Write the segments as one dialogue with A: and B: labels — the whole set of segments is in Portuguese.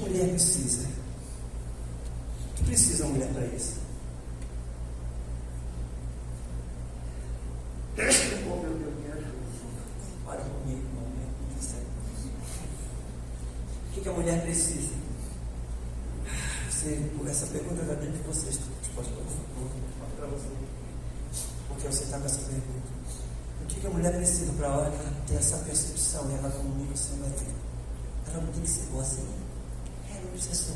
A: que mulher precisa? O que precisa a mulher para isso? O que, a mulher precisa? Você, essa pergunta está dentro de vocês. Pode para você. Porque você está com essa pergunta. O que, que a mulher precisa para a hora que ela ter essa percepção e ela comunica o seu marido? Ela não tem que ser boa assim. Não precisa ser.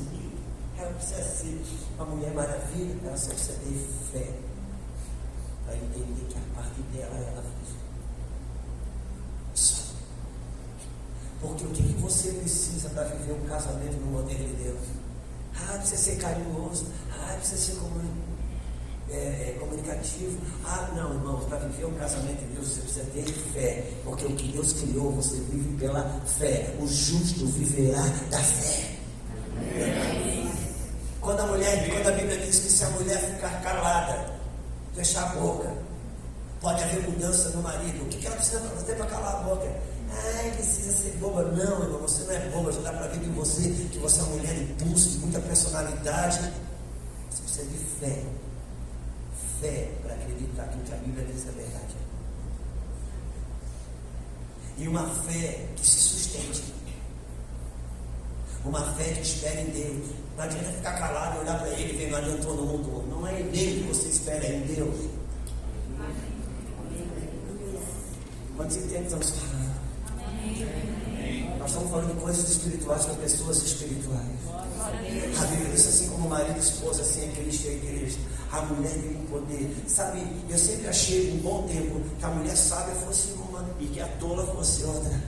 A: Ela não precisa ser uma mulher maravilha. Ela só precisa ter fé. Para entender que a parte dela ela fez. Só. Porque o que, você precisa para viver um casamento no modelo de Deus? Ah, precisa ser carinhoso. Ah, precisa ser comunicativo é, é, comunicativo. Ah, não, irmãos, para viver um casamento de Deus você precisa ter fé, porque o que Deus criou você vive pela fé. O justo viverá da fé. Quando a mulher, quando a Bíblia diz que se a mulher ficar calada, fechar a boca, pode haver mudança no marido. O que ela precisa fazer para calar a boca? Ai, precisa ser boba. Não, irmão, você não é boba. Já dá para ver em você que você é uma mulher impulso, de muita personalidade. Você precisa de fé fé para acreditar que o que a Bíblia diz é verdade. E uma fé que se sustente. Uma fé que espera em Deus. Não adianta ficar calado e olhar para ele e ver, não adiantou no mundo. Não é nele que você espera, é em Deus. Quantos entendem estamos falando? Nós estamos falando de coisas espirituais para pessoas espirituais. A Bíblia diz assim como marido e esposa, assim é Cristo e a igreja a mulher tem um poder. Sabe, eu sempre achei um bom tempo que a mulher sábia fosse uma e que a tola fosse outra.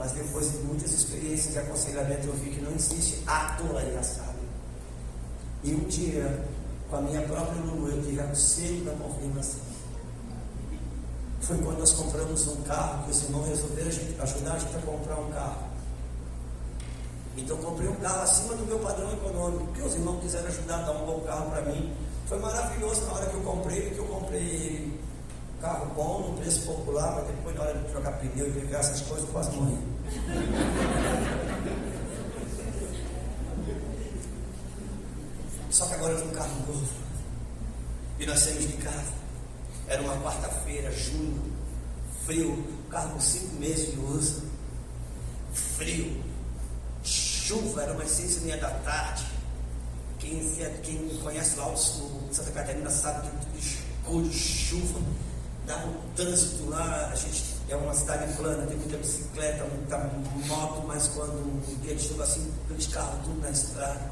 A: Mas depois de muitas experiências de aconselhamento, eu vi que não existe a tola e um dia, com a minha própria Lulu, eu tive a selo da confirmação. Foi quando nós compramos um carro, que os irmãos resolveram ajudar a gente a comprar um carro. Então comprei um carro acima do meu padrão econômico, porque os irmãos quiseram ajudar a dar um bom carro para mim. Foi maravilhoso na hora que eu comprei, porque eu comprei carro bom, no preço popular, mas depois na hora de trocar pneu e pegar essas coisas, eu quase morri. Só que agora eu tenho um carro novo. E nós saímos de casa. Era uma quarta-feira, junho, frio, carro com cinco meses de uso. Frio chuva, era umas seis e meia da tarde. Quem, quem conhece lá o sul, Santa Catarina sabe que tudo escuro, chuva, dá um trânsito lá, a gente é uma cidade plana, tem muita bicicleta, muita moto, mas quando um dia de chuva assim, aqueles carros tudo na estrada.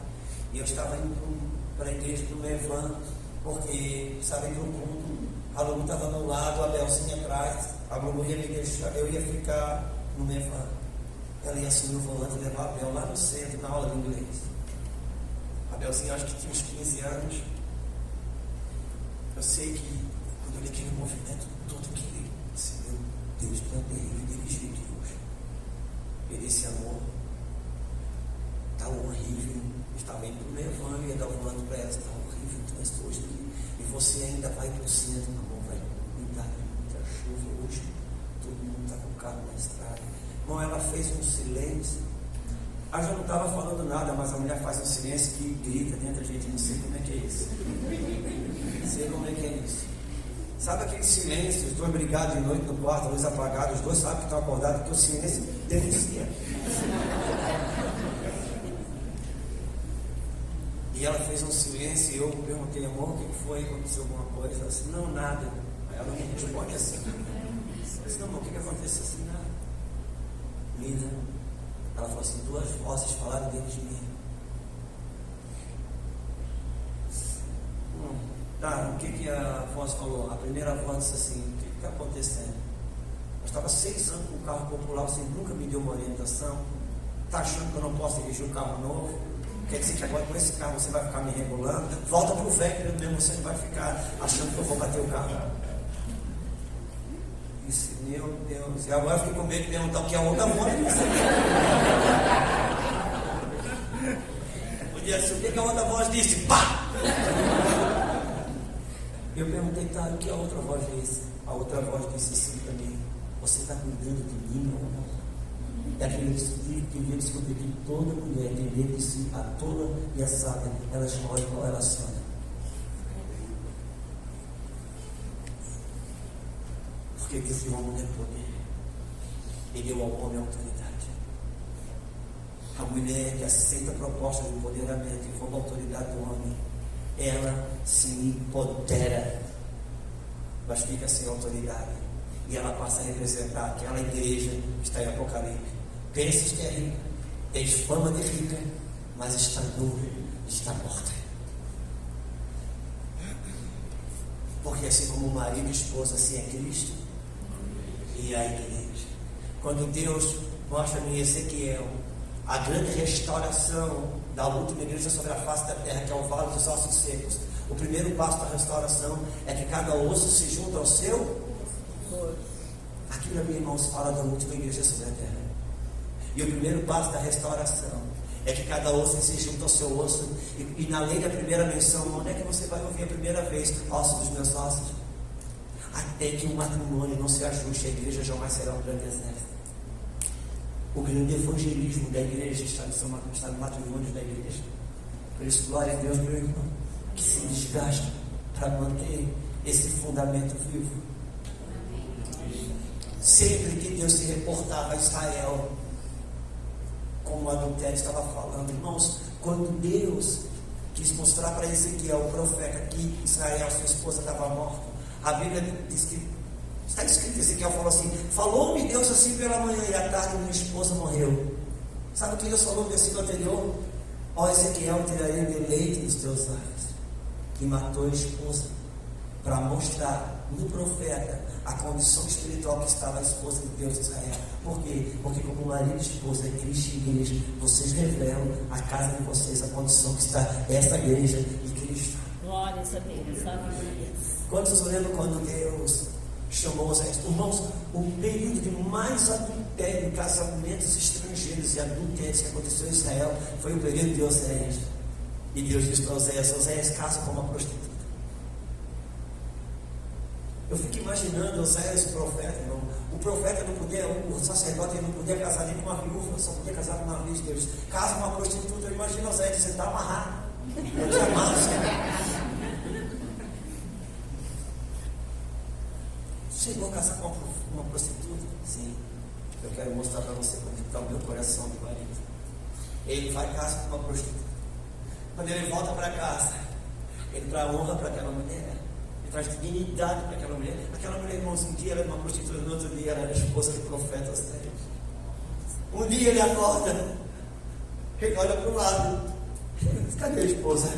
A: E eu estava indo para a igreja do Mevan, porque sabe que o mundo, a Lulu estava no lado, a Belzinha atrás, a Lulu ia me deixar, eu ia ficar no Mevan ela ia assumir o volante e levar a Bel lá no centro, na aula de inglês. A Belzinha acho que tinha uns 15 anos. Eu sei que olhei aquele movimento todo que disse, meu Deus, para ele dirigir Deus. Ele esse amor está horrível. Estava indo para o levando, ia dar o volante para ela, está horrível, então estou hoje aqui. E você ainda vai para o centro, amor, vai cuidar de muita chuva hoje. Todo mundo está com o carro na estrada. Irmão, ela fez um silêncio. Ela já não estava falando nada, mas a mulher faz um silêncio que grita dentro da gente. Não sei como é que é isso. Não sei como é que é isso. Sabe aquele silêncio, os dois brigados de noite no quarto, a luz apagada, os dois sabem que estão acordados, porque o silêncio denuncia. E ela fez um silêncio e eu perguntei, amor, o que foi? Aconteceu alguma coisa? Ela disse, não, nada. Aí ela me responde assim. Eu disse, não, amor, o que, que aconteceu assim? Nada. Lida, ela falou assim, duas vozes falaram dentro de mim. Hum, tá, o que, que a voz falou? A primeira voz disse assim, o que está acontecendo? Eu estava seis anos com um carro popular, você nunca me deu uma orientação. Está achando que eu não posso dirigir um carro novo? Quer dizer que agora com esse carro você vai ficar me regulando? Volta para o velho mesmo, você não vai ficar achando que eu vou bater o carro. Disse, meu Deus. E agora eu fiquei com medo de perguntar o que é outra voz. Podia ser, o que a outra voz disse? Pá! Eu perguntei, tá, o que a outra voz disse? A outra voz disse para mim, você está cuidando de mim ou não? é aquele que veio descobrir que toda mulher tem dentro de si a tola e a sábia, ela escolhe qual ela sonha. Porque Deus deu ao mulher poder. Ele deu ao homem autoridade. A mulher que aceita a proposta de empoderamento e como autoridade do homem, ela se empodera, mas fica sem autoridade. E ela passa a representar aquela igreja que está em Apocalipse. Pensa que é rica, tem fama de rica, mas está nua, está morta. Porque assim como o marido e a esposa, assim é Cristo e a igreja. Quando Deus mostra em Ezequiel a grande restauração da última igreja sobre a face da terra, que é o vale dos ossos secos. O primeiro passo da restauração é que cada osso se junta ao seu. Aquilo, meus irmãos, fala da última igreja sobre a terra. E o primeiro passo da restauração é que cada osso se junta ao seu osso. E, e, na lei da primeira menção, onde é que você vai ouvir a primeira vez? Osso dos meus ossos. Até que o matrimônio não se ajuste, a igreja jamais será um grande exército. O grande evangelismo da igreja está no, seu, está no matrimônio da igreja. Por isso, glória a Deus, meu irmão, que se desgasta para manter esse fundamento vivo. Sempre que Deus se reportava a Israel, como o adultério estava falando. Irmãos, quando Deus quis mostrar para Ezequiel, o profeta, que Israel, sua esposa, estava morta, a Bíblia diz que está escrito, Ezequiel falou assim: Falou-me Deus assim pela manhã e à tarde minha esposa morreu. Sabe o que Deus falou no versículo anterior? Ó Ezequiel, tirarei deleite dos teus olhos, que matou a esposa, para mostrar no profeta a condição espiritual que estava a esposa de Deus de Israel. Por quê? Porque como marido e esposa é Cristo e igreja, vocês revelam a casa de vocês, a condição que está esta igreja e Cristo.
B: Glória a Deus, aleluia.
A: Quantos lembram quando Deus chamou os irmãos? O período de mais adultério, casamentos estrangeiros e adultérios que aconteceu em Israel foi o período de Oséias. E Deus disse para Oséias: Oséias, casa com uma prostituta. Eu fico imaginando Oséias, profeta, irmão. O profeta não podia, o sacerdote não podia casar nem com uma viúva, só podia casar com uma filha de Deus. Casa com uma prostituta, eu imagino Oséias, você está amarrado. Eu te amava, Chegou a casar com uma, uma prostituta? Sim. Eu quero mostrar para você como está o meu coração de marido. Ele vai casa com uma prostituta. Quando ele volta para casa, ele traz honra para aquela mulher ele traz dignidade para aquela mulher. Aquela mulher, irmãos, um dia era uma prostituta, no outro dia era a esposa do profeta Ostério. Um dia ele acorda, ele olha para o lado. Cadê a esposa?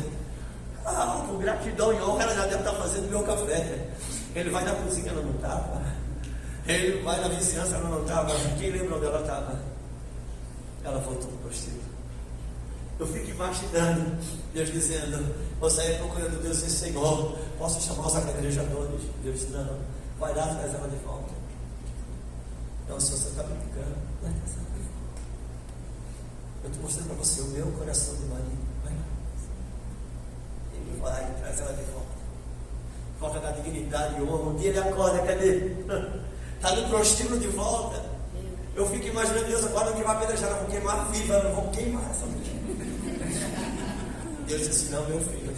A: Ah, com gratidão e honra, ela já deve estar fazendo meu café. Ele vai na cozinha, ela não estava. Ele vai na vizinhança, ela não estava. Quem lembra onde ela estava? Ela voltou para o prostituta. Eu fico imaginando Deus dizendo: Você é procurando Deus e Senhor, posso chamar os agrejadores? Deus disse: Não, vai lá traz ela de volta. Então, se você está brincando, vai trazer ela de volta. Eu estou mostrando para você o meu coração de marido. Vai lá. Ele vai, traz ela de volta. Volta da dignidade e honra. Um dia ele acorda, cadê? Está no prostíbulo de volta. Eu fico imaginando Deus agora que vai apedrejar, vou queimar viva, não vou queimar essa mulher. Deus disse: Não, meu filho, eu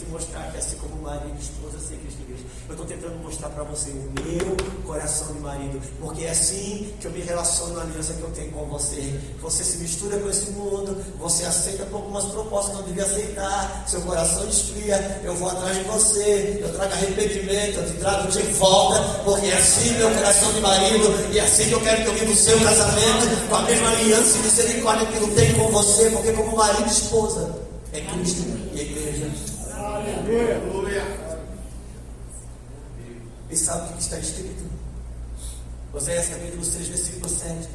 A: te mostrar que assim como marido e esposa, assim Cristo igreja. Eu estou tentando mostrar para você o meu coração de marido, porque é assim que eu me relaciono na aliança que eu tenho com você. Você se mistura com esse mundo, você aceita algumas propostas que não devia aceitar, seu coração esfria, eu vou atrás de você, eu trago arrependimento, eu te trago de volta, porque é assim meu coração de marido, e é assim que eu quero que eu viva o seu casamento, com a mesma aliança e misericórdia que eu tenho com você, porque como marido e esposa é Cristo. Aleluia. E sabe o que está escrito? Oséias capítulo 6, versículo 7.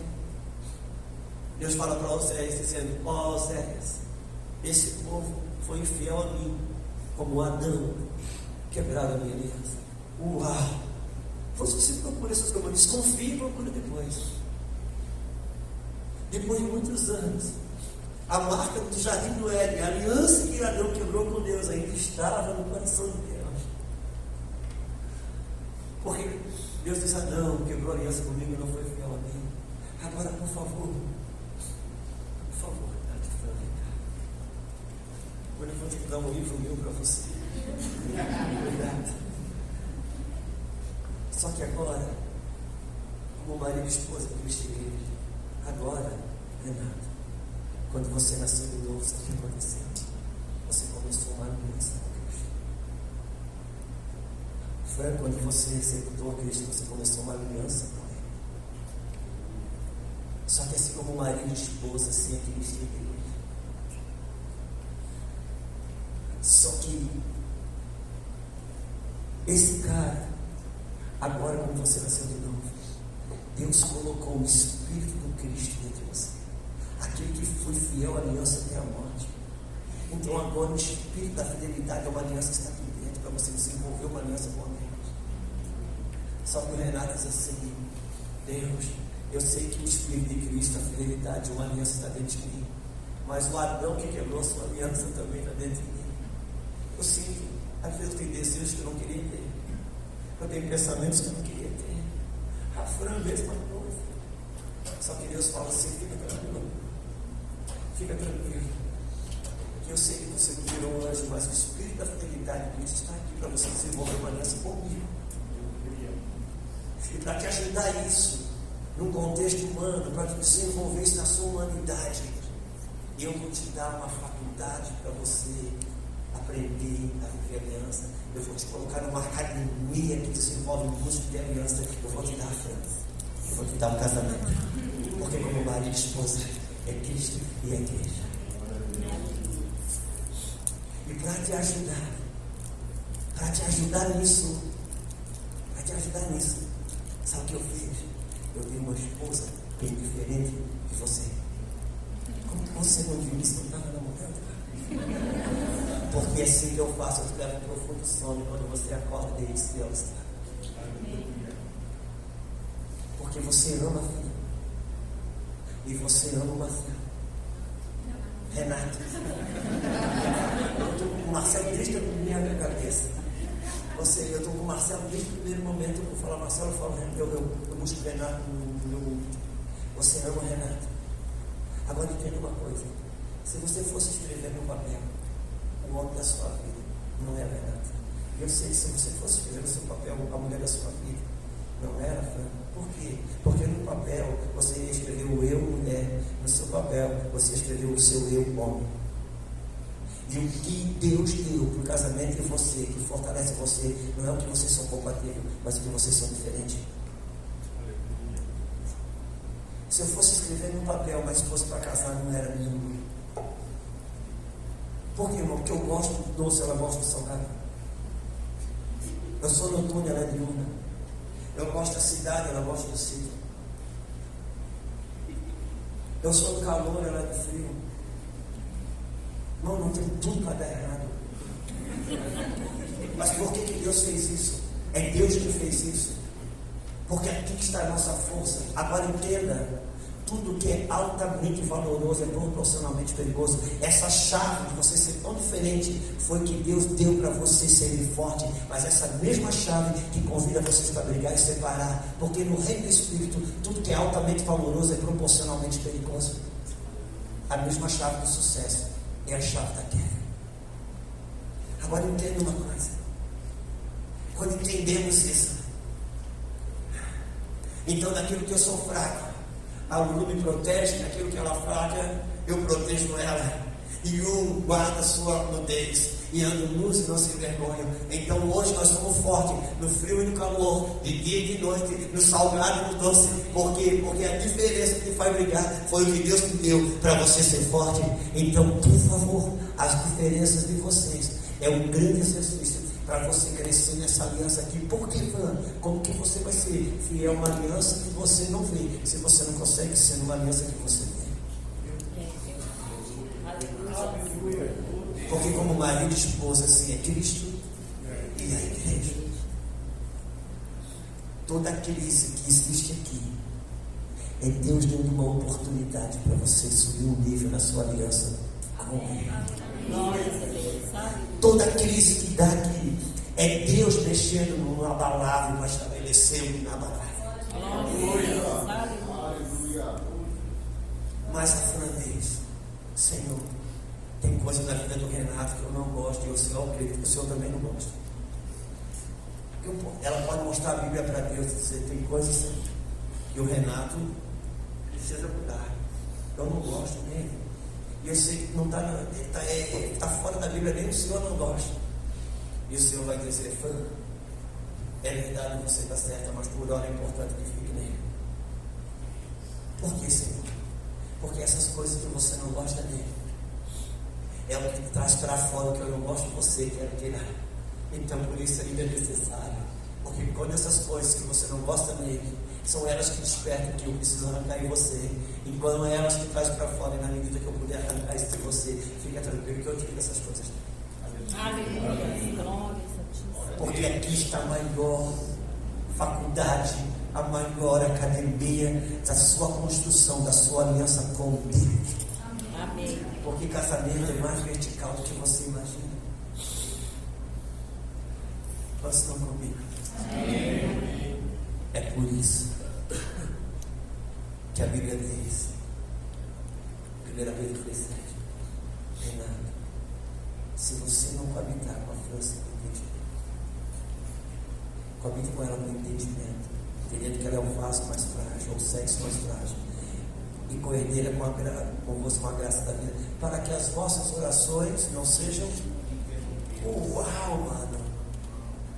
A: Deus fala para Oséias dizendo: Ó oh, Oséias, esse povo foi infiel a mim, como Adão, quebrado a minha aliança. Uau! Você procura essas coisas, desconfie e procura depois. Depois de muitos anos, a marca do jardim do Éden, a aliança que Adão quebrou com Deus, ainda estava no coração de Deus. Porque Deus disse: Adão, quebrou a aliança comigo, não foi fiel a mim. Agora, por favor, por favor, dá. Agora eu vou ter que dar um livro meu para você. Obrigado. Só que agora, como marido e esposa que eu agora é Renato quando você nasceu de novo, o que aconteceu? Você começou uma aliança com Cristo. Foi quando você executou Cristo, você começou uma aliança com Ele. Só que assim como marido e esposa, assim é Cristo e Igreja. Só que esse cara, agora como você nasceu de novo, Deus colocou o Espírito do Cristo dentro de você. Aquele que foi fiel à aliança até a morte. Então agora o Espírito da fidelidade é uma aliança que está aqui dentro para você desenvolver uma aliança com Deus. Só que o Renato diz assim, Deus, eu sei que o Espírito de Cristo, a fidelidade, uma aliança está dentro de mim. Mas o Adão que quebrou sua aliança também está dentro de mim. Eu sinto, às vezes tem desejos que eu não queria ter. Eu tenho pensamentos que eu não queria ter. A Fran mesmo não. Só que Deus fala assim, fica tranquilo. Fica tranquilo. Que eu sei que você virou um anjo, mas o Espírito da fidelidade de Cristo está aqui para você desenvolver uma aliança comigo. E para te ajudar isso, num contexto humano, para te desenvolver isso na sua humanidade, eu vou te dar uma faculdade para você aprender a viver aliança. Eu vou te colocar numa academia que desenvolve música de aliança. Eu vou te dar a França. Eu vou te dar um casamento. Porque como marido e esposa é Cristo e a igreja. Para te ajudar, para te ajudar nisso, para te ajudar nisso, sabe o que eu fiz? Eu tenho uma esposa bem diferente de você. Como que você não viu isso? Não estava namorando? Porque assim que eu faço, eu te levo um profundo sono. Quando você acorda, Deus se Deus. Porque você ama a filha. E você ama o Marcelo. Renato. Eu estou com o Marcelo desde a minha cabeça. Você, eu estou com o Marcelo desde o primeiro momento. Eu vou falar Marcelo, eu falo eu, eu, eu busco Renato no meu Você ama o Renato. Agora entenda uma coisa. Se você fosse escrever no papel o homem da sua vida, não era Renato. Eu sei que se você fosse escrever no seu papel a mulher da sua vida, não era Fran. Por quê? Porque no papel você ia escrever o eu mulher, no seu papel você escreveu o seu eu homem. E o que Deus deu para o casamento em você, que fortalece você, não é o que vocês são compatíveis, mas o que vocês são diferentes. Se eu fosse escrever num papel, mas fosse para casar, não era nenhum. Por quê, irmão? Porque eu gosto do doce, ela gosta do salgado. Eu sou noturno, ela é diurna. Eu gosto da cidade, ela gosta do sítio. Eu sou do calor, ela é do frio. Não, não tem tudo para dar errado. Mas por que, que Deus fez isso? É Deus que fez isso. Porque aqui está a nossa força. Agora entenda tudo que é altamente valoroso é proporcionalmente perigoso. Essa chave de você ser tão diferente foi que Deus deu para você ser forte. Mas essa mesma chave que convida vocês para brigar e separar. Porque no reino do Espírito, tudo que é altamente valoroso é proporcionalmente perigoso. A mesma chave do sucesso é a chave da guerra. Agora entenda uma coisa. Quando entendemos isso, então daquilo que eu sou fraco, a Lulu me protege, naquilo que ela fraca, eu protejo ela. E um guarda sua nudez e anda nus e não se envergonha. Então hoje nós somos fortes no frio e no calor, de dia e de noite, no salgado e no doce. Por quê? Porque a diferença que faz brigar foi o que Deus me deu para você ser forte. Então, por favor, as diferenças de vocês é um grande exercício para você crescer nessa aliança aqui. Por que, Como que você vai ser fiel a uma aliança que você não vê, se você não consegue ser numa aliança que você vê? Porque como marido e esposa, assim é Cristo e a igreja. Toda crise que existe aqui é Deus dando uma oportunidade para você subir um nível na sua aliança com Ele. Toda crise que dá aqui é Deus mexendo no abalável para estabelecer o inabalável. Mas a Fran Senhor, Tem coisa na vida do Renato que eu não gosto, e o Senhor acredito que o Senhor também não gosta. Ela pode mostrar a Bíblia para Deus e dizer, tem coisas que o Renato precisa mudar. Eu não gosto dele. E eu sei que não está tá, é, tá fora da Bíblia, nem o Senhor não gosta. E o Senhor vai dizer, fã, é verdade, você está certa, mas por hora é importante que fique nele. Por que, Senhor? Porque essas coisas que você não gosta dele é o que traz para fora o que eu não gosto de você, quero tirar. Então por isso ainda é necessário. Porque quando essas coisas que você não gosta nele, são elas que despertam que eu preciso arrancar em você. E quando é elas que traz para fora, e na medida que eu puder arrancar isso de você, fica tranquilo que eu tiro essas coisas. Aleluia. Porque aqui está a maior faculdade, a maior academia da sua construção, da sua aliança com Deus. Porque casamento é mais vertical do que você imagina. Quantos estão comigo? É por isso que a Bíblia diz, primeira vez presente, Renato, se você não coabitar com a força do entendimento, coabite com ela no entendimento, entendendo que ela é o vaso mais frágil, ou o sexo mais frágil, e coerdeira com, a, com você com a graça da vida, para que as vossas orações não sejam uau, mano.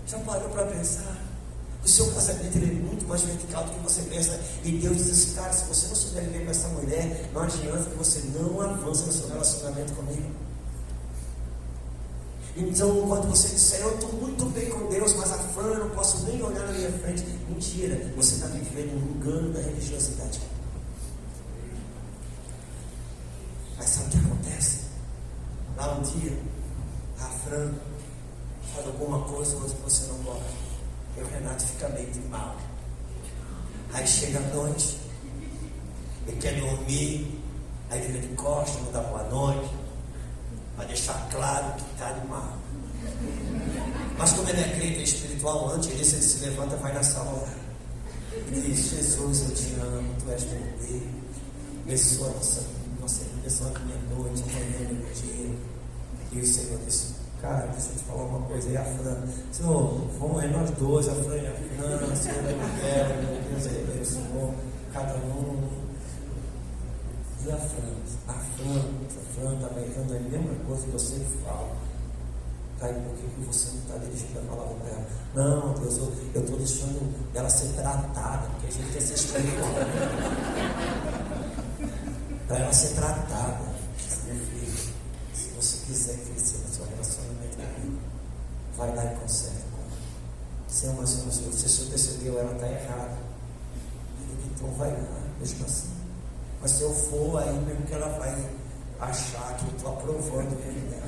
A: Já parou para pensar? O seu casamento é muito mais vertical do que você pensa. E Deus diz assim, cara, se você não souber viver com essa mulher, não adianta que você não avance no seu relacionamento comigo. Então, quando você disser, eu estou muito bem com Deus, mas a fã, eu não posso nem olhar na minha frente. Mentira, você está vivendo um engano da religiosidade. Mas sabe o que acontece? Lá um dia, a Fran fala alguma coisa que você não gosta. E o Renato fica meio de mal. Aí chega a noite, ele quer dormir, aí ele de costas, não dá boa noite, para deixar claro que está de mal. Mas como ele é crente espiritual, antes disso ele se levanta e vai na sala Ele diz, Jesus, eu te amo, tu és meu Deus. Abençoa nossa, nossa, abençoa a minha noite, amanhã, meu dia. E o Senhor disse, Cara, deixa eu te falar uma coisa aí, a Fran. Senhor, vamos aí nós dois, a Fran e a Fran, Senhor, eu quero, meu Deus, é Deus, Senhor, cada um. E a Fran? A Fran, a Fran está errando a mesma coisa que eu sempre falo. Tá, por que, você não está dirigindo a palavra para ela? Não, Deus, eu estou deixando ela ser tratada, porque a gente quer ser espiritual. para ela ser tratada. Meu filho, se você quiser crescer na sua relacionamento comigo, vai lá e conserta. Se, se, se você percebeu, ela está errada. Então vai lá, mesmo assim. Mas se eu for, aí mesmo que ela vai achar que eu estou aprovando o dela.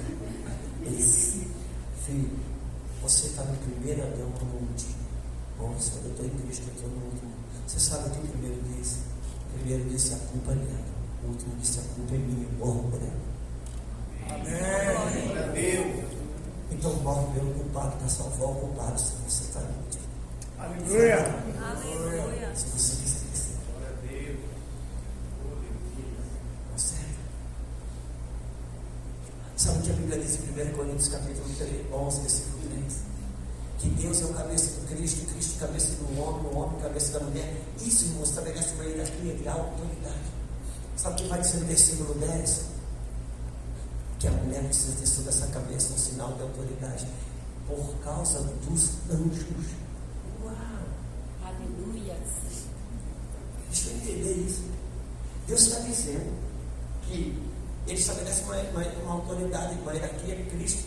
A: Ele disse, filho, você está no primeiro adão no último. Bom, eu estou em Cristo, eu estou no último. Você sabe o que o primeiro disse? O primeiro disse a culpa é dela. O último disse a culpa é minha, morro por ela. Amém. Meu. Então morre pelo culpado para salvar o culpado se você está no último. Aleluia. Aleluia. Se você quiser crescer. Glória a Deus. Certo? Sabe o que a Bíblia diz em 1 Coríntios capítulo 3, 11, versículo 3? Que Deus é o cabeça do Cristo, Cristo cabeça do homem, o homem cabeça da mulher. Isso, irmão, estabelece uma hierarquia de autoridade. Sabe o que vai dizer no versículo 10? Que a mulher precisa ter sobre essa cabeça um sinal de autoridade. Por causa dos anjos. Uau!
B: Aleluia!
A: Deixa eu entender isso. Deus está dizendo que ele estabelece uma, uma, uma autoridade, uma hierarquia de Cristo.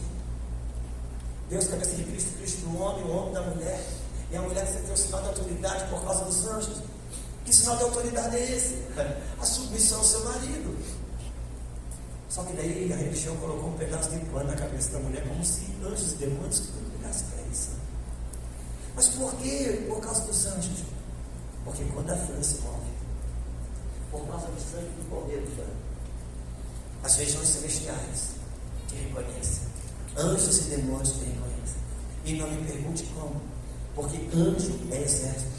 A: Deus, cabeça de Cristo, Cristo do homem, o homem da mulher. E a mulher ter o sinal de autoridade por causa dos anjos. Que sinal de autoridade é esse? A submissão ao seu marido. Só que daí a religião colocou um pedaço de pano na cabeça da mulher, como se anjos e demônios que olhassem para isso. Mas por quê? Por causa dos anjos. Porque quando a Fran se move, por causa do sangue do cordeiro, as regiões celestiais te reconhecem. Anjos e demônios te reconhecem. E não me pergunte como. Porque anjo é exército.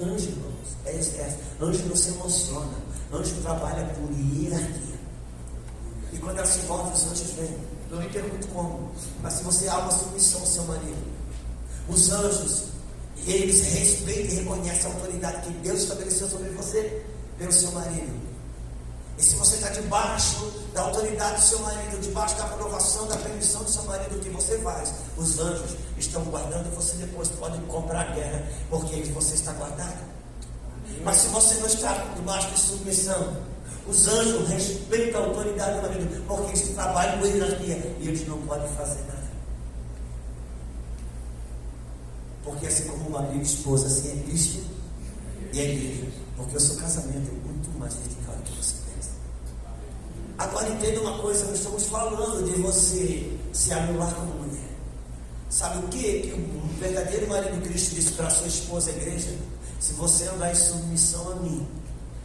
A: Anjo, irmãos, é exército. Anjo não se emociona. Anjo trabalha por hierarquia. E quando ela se volta, os anjos vêm. Não pergunto como, mas se você há uma submissão ao seu marido, os anjos, eles respeitam e reconhecem a autoridade que Deus estabeleceu sobre você pelo seu marido. E se você está debaixo da autoridade do seu marido, debaixo da aprovação, da permissão do seu marido, o que você faz? Os anjos estão guardando você depois pode comprar a guerra, porque você está guardado. Mas se você não está debaixo de submissão, os anjos respeitam a autoridade do marido, porque eles trabalham com hierarquia e eles não podem fazer nada. Porque assim como o marido e esposa, assim é Cristo e a igreja. Porque o seu casamento é muito mais dedicado Agora entenda uma coisa, nós estamos falando de você se anular como mulher. Sabe o que? Que o verdadeiro marido Cristo disse para a sua esposa, a igreja? Se você andar em submissão a mim,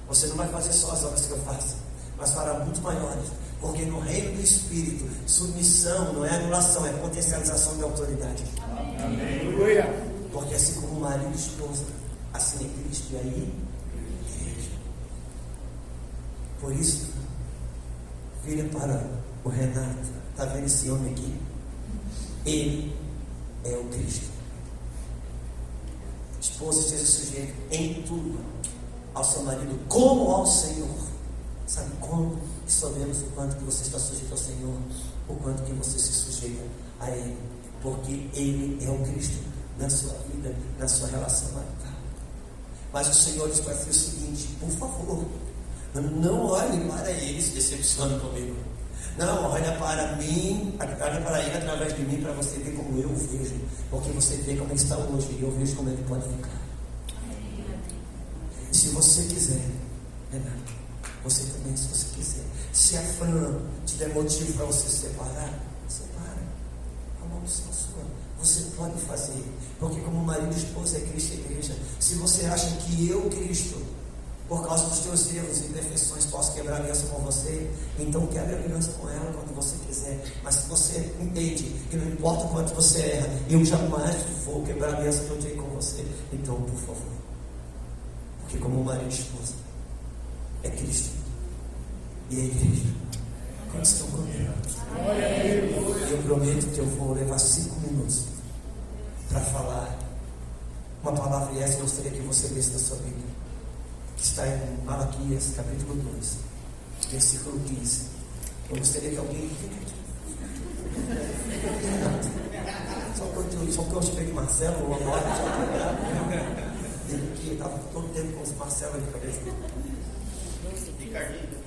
A: você não vai fazer só as obras que eu faço, mas fará muito maiores. Porque no reino do Espírito, submissão não é anulação, é potencialização de autoridade.
C: Aleluia.
A: Porque assim como o marido e esposa, assim é Cristo e aí, igreja. Por isso, filha para o Renato, está vendo esse homem aqui? Ele é o Cristo. Esposa esteja sujeito em tudo ao seu marido, como ao Senhor. Sabe como? E sabemos o quanto que você está sujeito ao Senhor, o quanto que você se sujeita a Ele. Porque Ele é o Cristo na sua vida, na sua relação marital. Mas o Senhor diz para o seguinte: por favor, não olhe para ele se decepcione comigo. Não, olha para mim, olha para ele através de mim, para você ver como eu vejo. Porque você vê como ele está hoje e eu vejo como ele pode ficar. Se você quiser, Renato, você também, se você quiser, se a Fran te der motivo para você separar, separa. A maldição sua. Você pode fazer. Porque como marido e esposa é Cristo e igreja. Se você acha que eu, Cristo, por causa dos teus erros e imperfeições, posso quebrar aliança com você, então quebre aliança com ela quando você quiser. Mas se você entende que não importa o quanto você erra, eu jamais vou quebrar aliança que eu tenho com você, então, por favor. Porque como marido e esposa, é Cristo e a igreja. Quantos estão comigo? Eu prometo que eu vou levar cinco minutos para falar uma palavra e essa eu gostaria que você lesse na sua Bíblia está em Malaquias, capítulo 2, versículo 15. Eu gostaria que alguém. Só eu, só porque eu de Marcelo, ou agora, ele que estava todo tempo com os Marcelo na cabeça.
C: Ricardinho.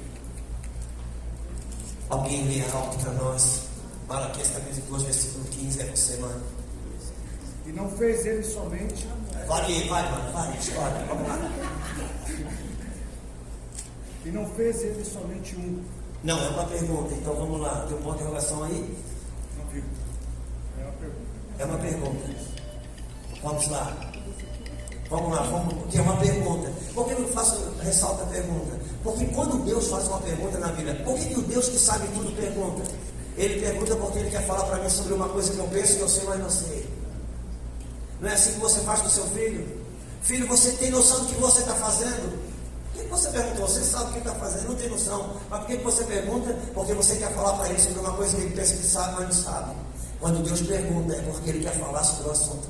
A: Alguém lê alto para nós. Malaquias, capítulo 2, versículo 15, é você, mano.
C: E não fez ele somente.
A: Vai, vai, mano, vai, história, vamos lá.
C: E não fez ele somente um.
A: Não, é uma pergunta, então vamos lá. Tem um ponto de relação aí?
C: Não viu? É uma pergunta.
A: É uma pergunta. Vamos lá. Vamos lá, vamos, porque é uma pergunta. Por que eu faço, ressalto a pergunta? Porque quando Deus faz uma pergunta na Bíblia, por que, que o Deus que sabe tudo pergunta? Ele pergunta porque ele quer falar para mim sobre uma coisa que eu penso e eu sei, mas não sei. Não é assim que você faz com seu filho? Filho, você tem noção do que você está fazendo? Por que você perguntou? Você sabe o que está fazendo, não tem noção. Mas por que você pergunta? Porque você quer falar para ele sobre uma coisa que ele pensa que sabe, mas não sabe. Quando Deus pergunta, é porque ele quer falar sobre o assunto.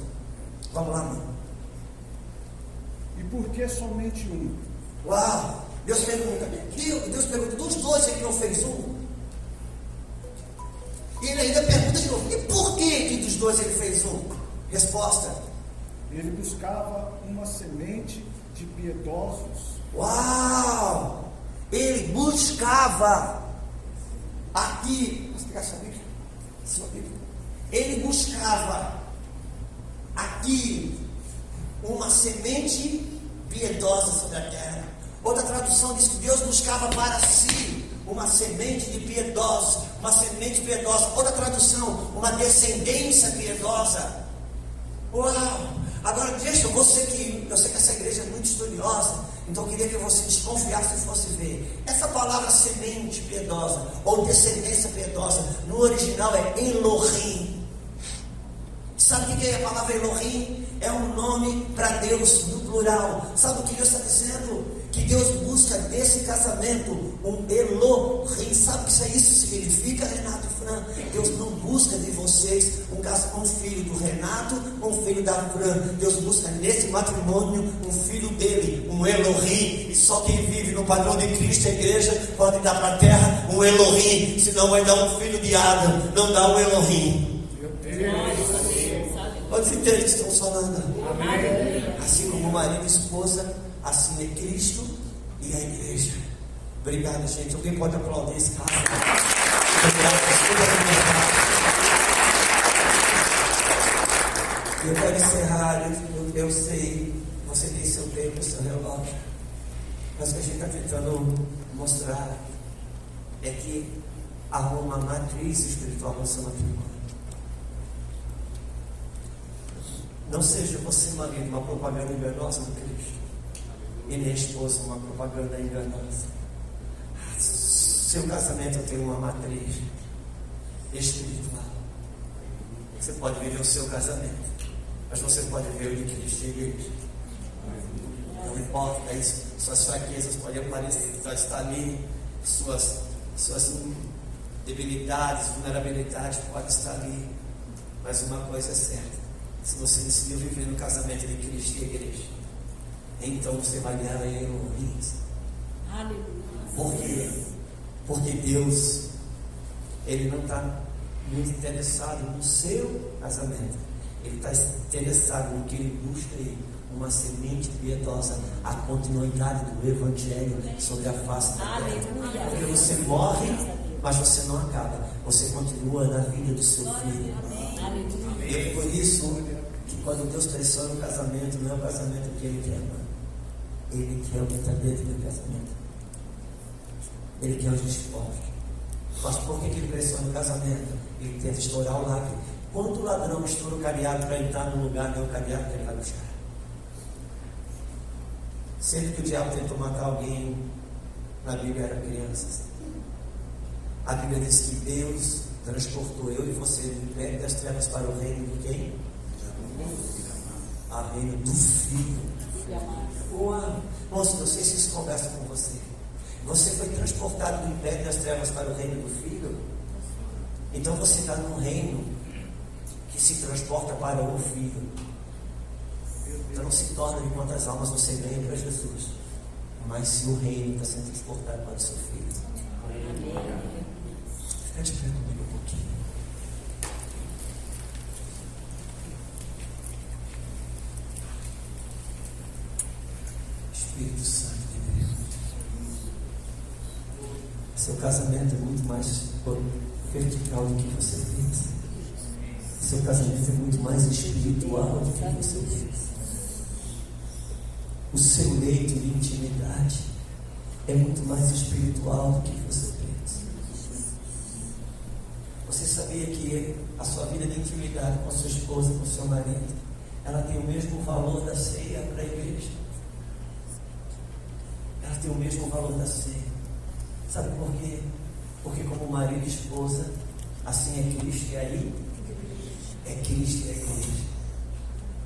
A: Vamos lá, mano.
C: E por que somente um?
A: Uau! Deus pergunta, Deus, Deus pergunta, dos dois ele não fez um? E ele ainda pergunta de novo, e por que, que dos dois ele fez um? Resposta,
C: Ele buscava uma semente de piedosos
A: uau! Ele buscava aqui, vou explicar sua Bíblia? Sua Bíblia. Ele buscava aqui uma semente piedosa sobre a terra. Outra tradução diz que Deus buscava para si uma semente de piedosos, uma semente piedosa. Outra tradução, uma descendência piedosa. Uau! Agora deixa você que eu sei que essa igreja é muito estudiosa, então eu queria que você desconfiasse e fosse ver. Essa palavra semente piedosa ou descendência piedosa no original é Elohim. Sabe o que é a palavra Elohim? É um nome para Deus plural. Sabe o que Deus está dizendo? Que Deus busca desse casamento um Elohim. Sabe o que isso significa, Renato e Fran? Deus não busca de vocês um, um filho do Renato, um filho da Fran. Deus busca nesse matrimônio um filho dele, um Elohim. E só quem vive no padrão de Cristo, a igreja, pode dar para a terra um Elohim. Senão vai dar um filho de Adam, não dá um Elohim. Quantos entendem que estamos falando? Amém. Assim como marido e esposa, assim é Cristo e a igreja. Obrigado, gente. Alguém pode aplaudir esse caso? Eu quero encerrar, eu, eu sei, você tem seu tempo, seu relógio. Mas o que a gente está tentando mostrar é que há uma matriz espiritual no seu matrimônio. Não seja você, marido, uma propaganda enganosa do Cristo. E nem esposa, uma propaganda enganosa. Seu casamento tem uma matriz espiritual. Você pode viver o seu casamento, mas você pode ver o de Cristo e. Não importa isso, suas fraquezas podem aparecer, pode estar ali, suas, suas debilidades, vulnerabilidades podem estar ali. Mas uma coisa é certa se você decidiu viver no casamento de Cristo e igreja, então você vai ganhar heroínas. Aleluia. Por quê? Porque Deus, Ele não está muito interessado no seu casamento. Ele está interessado no que Ele busca aí, uma semente piedosa, a continuidade do Evangelho sobre a face da terra. Porque você morre, mas você não acaba. Você continua na vida do seu filho. E é por isso que quando Deus pressiona o casamento, não é o casamento que Ele quer. Ele quer o que está dentro do casamento. Ele quer os despojos. Mas por que, que ele pressiona o casamento? Ele tenta estourar o lacre. Quando o ladrão estoura o cadeado para entrar no lugar, não é o cadeado que ele vai buscar. Sempre que o diabo tentou matar alguém, na Bíblia era crianças. A Bíblia diz que Deus transportou eu e você do império das trevas para o reino de quem? A reino do Filho. Boa. Moço, não sei se isso conversa com você. Você foi transportado do império das trevas para o reino do Filho. Então você está num reino que se transporta para o Filho. Então não se torna de quantas almas você ganha para Jesus. Mas se o reino está sendo transportado para o seu Filho. Fica de pé comigo. Espírito Santo de Deus. Seu casamento é muito mais vertical do que você pensa. Seu casamento é muito mais espiritual do que você pensa. O seu leito de intimidade é muito mais espiritual do que você pensa. Você sabia que a sua vida de intimidade com a sua esposa, com o seu marido, ela tem o mesmo valor da ceia para a igreja? tem o mesmo valor da ceia. Sabe por quê? Porque como marido e esposa, assim é Cristo e aí é Cristo e é igreja.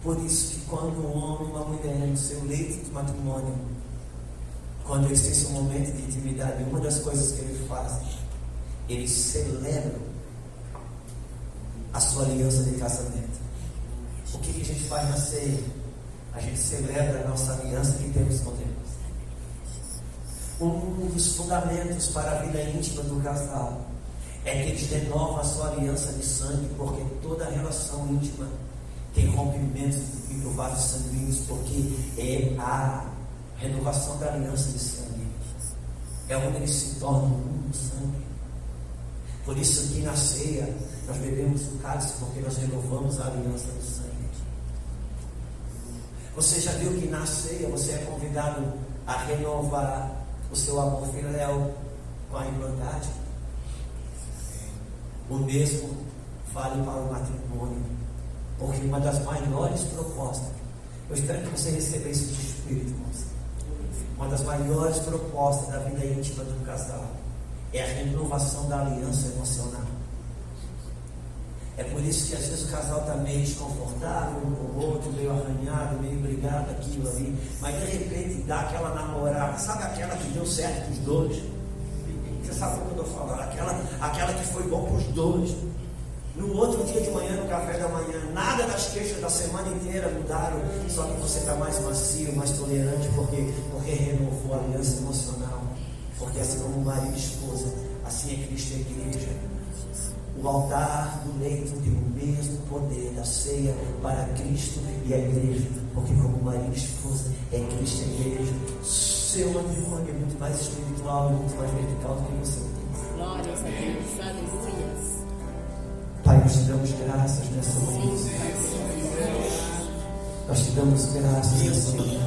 A: Por isso que quando um homem e uma mulher no seu leito de matrimônio, quando têm seu momento de intimidade, uma das coisas que eles fazem, eles celebram a sua aliança de casamento. O que, que a gente faz na ceia? A gente celebra a nossa aliança que temos com Deus um dos fundamentos para a vida íntima do casal é que eles renovam a sua aliança de sangue, porque toda relação íntima tem rompimentos e vasos sanguíneos, porque é a renovação da aliança de sangue. É onde eles se tornam um sangue. Por isso aqui na ceia nós bebemos o cálice, porque nós renovamos a aliança do sangue. Você já viu que na ceia você é convidado a renovar o seu amor filial com a irmandade. O mesmo vale para o matrimônio, porque uma das maiores propostas, eu espero que você receba isso de Espírito, irmãos. Uma das maiores propostas da vida íntima do casal é a renovação da aliança emocional. É por isso que às vezes o casal está meio desconfortável um com o outro, meio arranhado, meio brigado ligado àquilo ali, mas de repente dá aquela namorada, sabe aquela que deu certo para os dois? Você sabe o que eu estou falando? Aquela, aquela que foi bom para os dois. No outro dia de manhã, no café da manhã, nada das queixas da semana inteira mudaram, só que você está mais macio, mais tolerante, porque, porque renovou a aliança emocional. Porque assim como marido e esposa, assim é Cristo e a igreja. O altar do leito tem o mesmo poder da ceia para Cristo e a igreja, porque como marido e esposa é Cristo e a igreja. Seu matrimônio é muito mais espiritual, muito mais vertical do que você.
B: Glórias a Deus. Aleluias.
A: Pai, nós te damos graças nessa manhã. Nós te damos graças nessa manhã.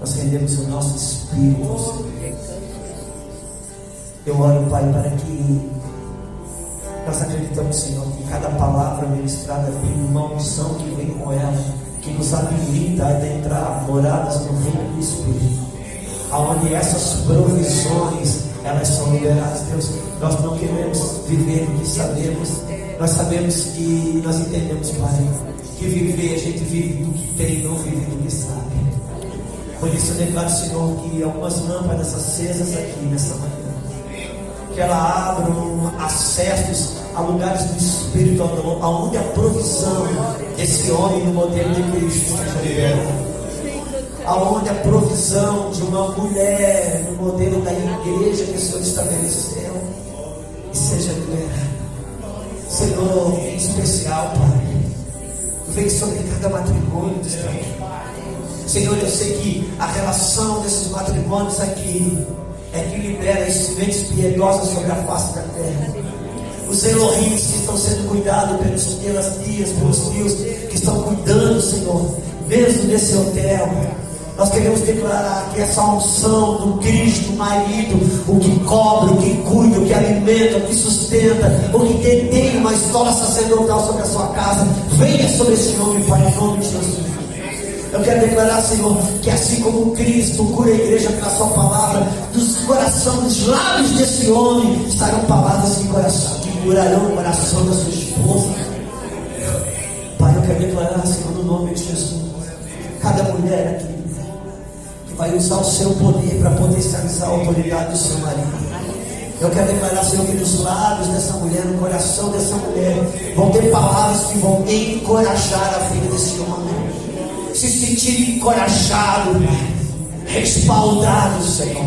A: Nós rendemos o nosso espírito, Senhor. Eu oro, Pai, para que nós acreditamos, Senhor, que cada palavra ministrada tem uma unção que vem com ela, que nos habilita a adentrar moradas no reino do Espírito, aonde essas provisões elas são liberadas, Deus. Nós não queremos viver o que sabemos, nós sabemos que nós entendemos, Pai, que viver a gente vive do que tem, não vive do que sabe. Por isso eu declaro, Senhor, que algumas lâmpadas acesas aqui nessa manhã que ela abra acessos a lugares do Espírito, aonde a provisão desse homem no modelo de Cristo. Aonde a provisão de uma mulher no modelo da igreja que o Senhor estabeleceu e seja liberada. Senhor, em especial, Pai, vem sobre cada matrimônio desta Senhor, eu sei que a relação desses matrimônios aqui é que libera as sementes piedosas sobre a face da terra. Os Elohims que estão sendo cuidados pelos, pelas tias, pelos tios que estão cuidando, Senhor, mesmo nesse hotel. Nós queremos declarar que essa unção do Cristo marido, o que cobre, o que cuida, o que alimenta, o que sustenta, o que detém uma história sacerdotal sobre a sua casa, venha sobre esse homem, Pai, em nome de Jesus. Eu quero declarar, Senhor, que assim como Cristo cura a igreja pela sua palavra, dos corações, dos lábios desse homem, estarão palavras que, coração, que curarão o coração da sua esposa. Pai, eu quero declarar, Senhor, no nome de Jesus, cada mulher aqui que vai usar o seu poder para potencializar a autoridade do seu marido. Eu quero declarar, Senhor, que nos lábios dessa mulher, no coração dessa mulher, vão ter palavras que vão encorajar a vida desse homem se sentir encorajado, respaldado, Senhor.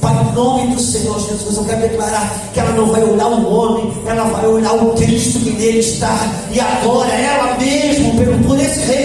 A: Pai, em nome do Senhor Jesus, eu quero declarar que ela não vai olhar o homem, ela vai olhar o Cristo que nele está. E agora, ela mesmo, por esse rei